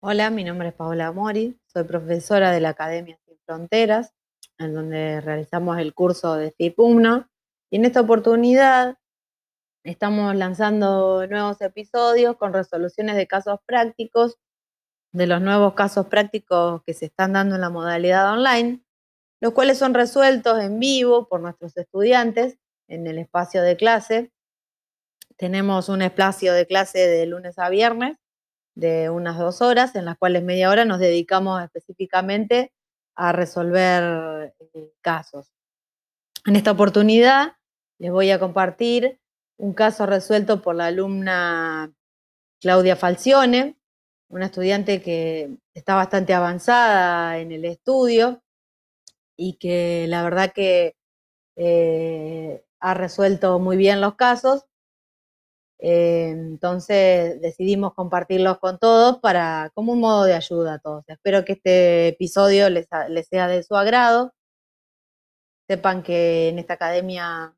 Hola, mi nombre es Paola Mori, soy profesora de la Academia Sin Fronteras, en donde realizamos el curso de FIPUMNO. Y en esta oportunidad estamos lanzando nuevos episodios con resoluciones de casos prácticos, de los nuevos casos prácticos que se están dando en la modalidad online, los cuales son resueltos en vivo por nuestros estudiantes en el espacio de clase. Tenemos un espacio de clase de lunes a viernes de unas dos horas, en las cuales media hora nos dedicamos específicamente a resolver eh, casos. En esta oportunidad les voy a compartir un caso resuelto por la alumna Claudia Falcione, una estudiante que está bastante avanzada en el estudio y que la verdad que eh, ha resuelto muy bien los casos eh, entonces decidimos compartirlos con todos para como un modo de ayuda a todos. Espero que este episodio les, sea de su agrado. Sepan que en esta academia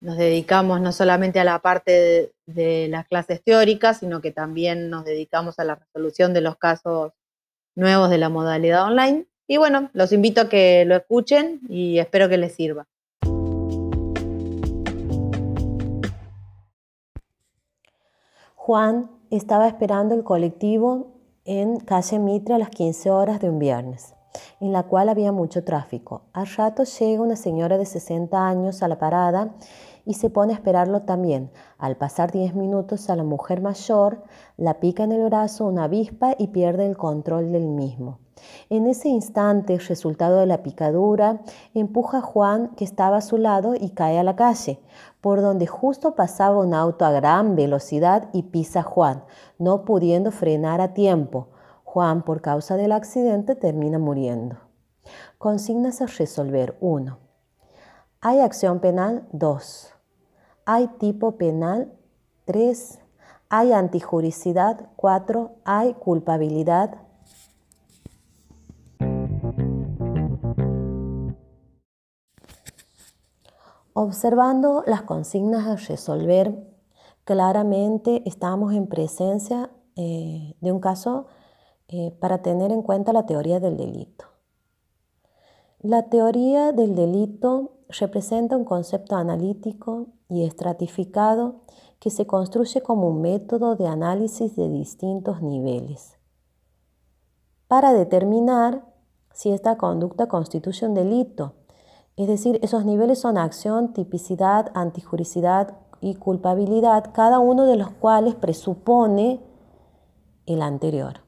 nos dedicamos no solamente a la parte de, las clases teóricas, sino que también nos dedicamos a la resolución de los casos nuevos de la modalidad online. Y bueno, los invito a que lo escuchen y espero que les sirva. Juan estaba esperando el colectivo en calle Mitre a las 15 horas de un viernes, en la cual había mucho tráfico. Al rato llega una señora de 60 años a la parada y se pone a esperarlo también. Al pasar 10 minutos a la mujer mayor la pica en el brazo una avispa y pierde el control del mismo. En ese instante, resultado de la picadura, empuja a Juan, que estaba a su lado, y cae a la calle, por donde justo pasaba un auto a gran velocidad y pisa Juan, no pudiendo frenar a tiempo. Juan, por causa del accidente, termina muriendo. Consignas a resolver 1. ¿Hay acción penal? 2. ¿Hay tipo penal? 3. ¿Hay antijuricidad? 4. ¿Hay culpabilidad? Observando las consignas a resolver, claramente estamos en presencia eh, de un caso eh, para tener en cuenta la teoría del delito. La teoría del delito representa un concepto analítico y estratificado que se construye como un método de análisis de distintos niveles para determinar si esta conducta constituye un delito es decir, esos niveles son acción, tipicidad, antijuricidad y culpabilidad, cada uno de los cuales presupone el anterior.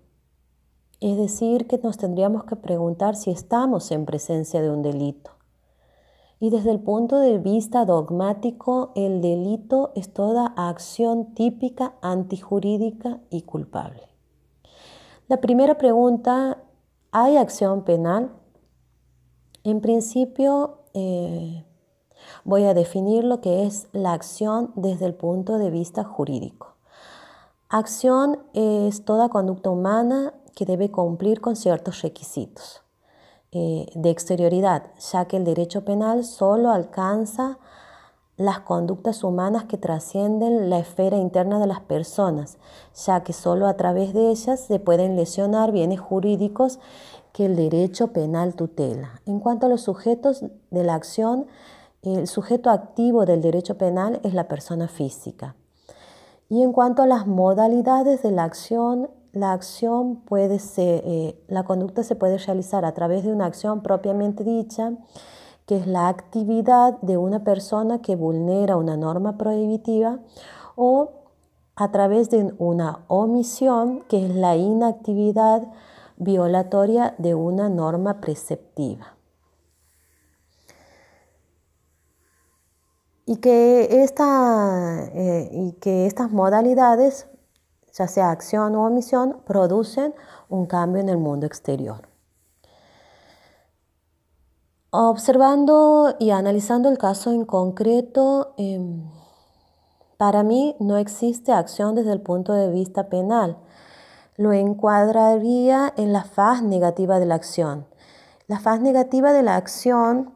Es decir, que nos tendríamos que preguntar si estamos en presencia de un delito. Y desde el punto de vista dogmático, el delito es toda acción típica, antijurídica y culpable. La primera pregunta, ¿hay acción penal? En principio, eh, voy a definir lo que es la acción desde el punto de vista jurídico. Acción es toda conducta humana que debe cumplir con ciertos requisitos eh, de exterioridad, ya que el derecho penal solo alcanza las conductas humanas que trascienden la esfera interna de las personas, ya que solo a través de ellas se pueden lesionar bienes jurídicos que el derecho penal tutela. En cuanto a los sujetos de la acción, el sujeto activo del derecho penal es la persona física. Y en cuanto a las modalidades de la acción, la acción puede ser, eh, la conducta se puede realizar a través de una acción propiamente dicha, que es la actividad de una persona que vulnera una norma prohibitiva, o a través de una omisión, que es la inactividad violatoria de una norma preceptiva. Y que, esta, eh, y que estas modalidades, ya sea acción o omisión, producen un cambio en el mundo exterior. Observando y analizando el caso en concreto, em, para mí no existe acción desde el punto de vista penal, lo encuadraría en la faz negativa de la acción. La faz negativa de la acción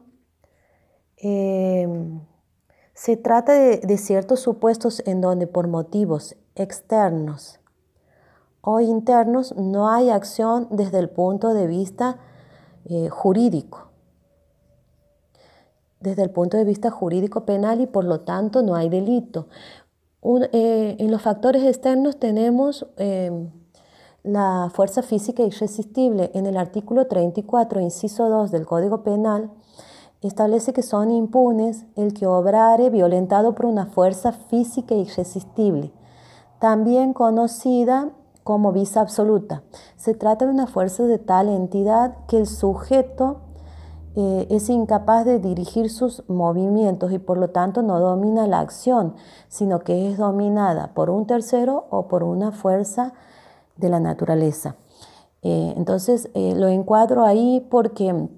eh, se trata de, ciertos supuestos en donde por motivos externos o internos, no hay acción desde el punto de vista eh, jurídico. Desde el punto de vista jurídico penal y por lo tanto no hay delito. Eh, en los factores externos tenemos em, la fuerza física irresistible. En el artículo 34, inciso 2 del Código Penal, establece que son impunes el que obrare violentado por una fuerza física irresistible, también conocida como visa absoluta. Se trata de una fuerza de tal entidad que el sujeto es incapaz de dirigir sus movimientos y por lo tanto no domina la acción, sino que es dominada por un tercero o por una fuerza de la naturaleza. Eh, entonces eh, lo encuadro ahí porque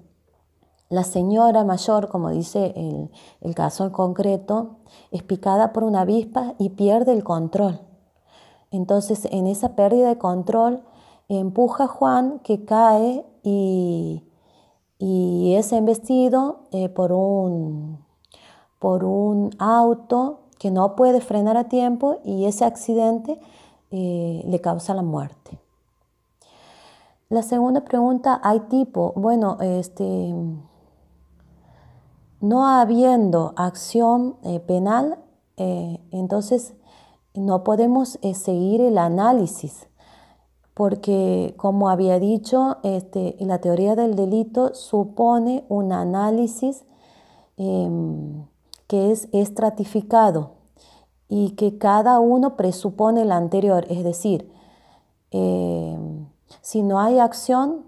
la señora mayor, como dice el, el caso en concreto, es picada por una avispa y pierde el control. Entonces, en esa pérdida de control, empuja a Juan que cae y, es embestido eh, por, un, por un auto que no puede frenar a tiempo y ese accidente eh, le causa la muerte. La segunda pregunta, ¿hay tipo? Bueno, este, no habiendo acción eh, penal, entonces no podemos seguir el análisis, porque como había dicho, este, la teoría del delito supone un análisis em, que es estratificado y que cada uno presupone el anterior, es decir, em, si no hay acción,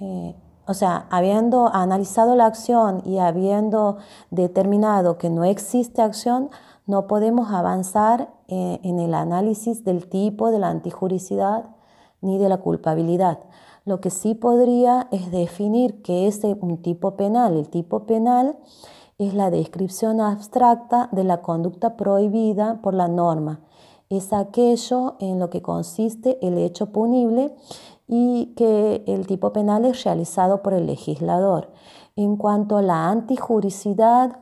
eh, o sea, habiendo analizado la acción y habiendo determinado que no existe acción, no podemos avanzar eh, en el análisis del tipo de la antijuricidad ni de la culpabilidad. Lo que sí podría es definir qué es un tipo penal. El tipo penal es la descripción abstracta de la conducta prohibida por la norma. Es aquello en lo que consiste el hecho punible y que el tipo penal es realizado por el legislador. En cuanto a la antijuricidad,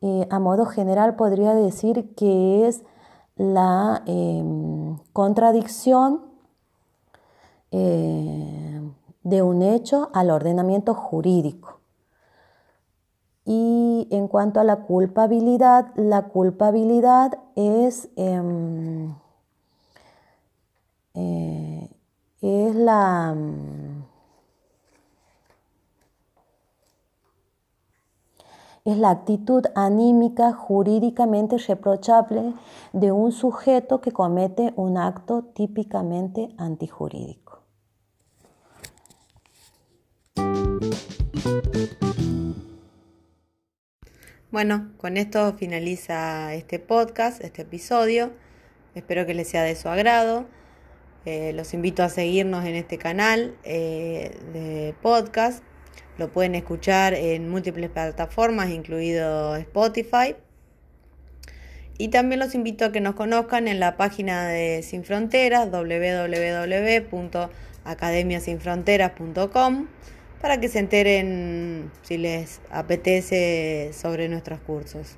eh, a modo general podría decir que es la em, contradicción eh, de un hecho al ordenamiento jurídico. Y en cuanto a la culpabilidad, la culpabilidad es, em, eh, es la es la actitud anímica jurídicamente reprochable de un sujeto que comete un acto típicamente antijurídico. Bueno, con esto finaliza este podcast, este episodio. Espero que les sea de su agrado. Eh, los invito a seguirnos en este canal eh, de podcast lo pueden escuchar en múltiples plataformas, incluido Spotify. Y también los invito a que nos conozcan en la página de Sin Fronteras, www.academiasinfronteras.com, para que se enteren si les apetece sobre nuestros cursos.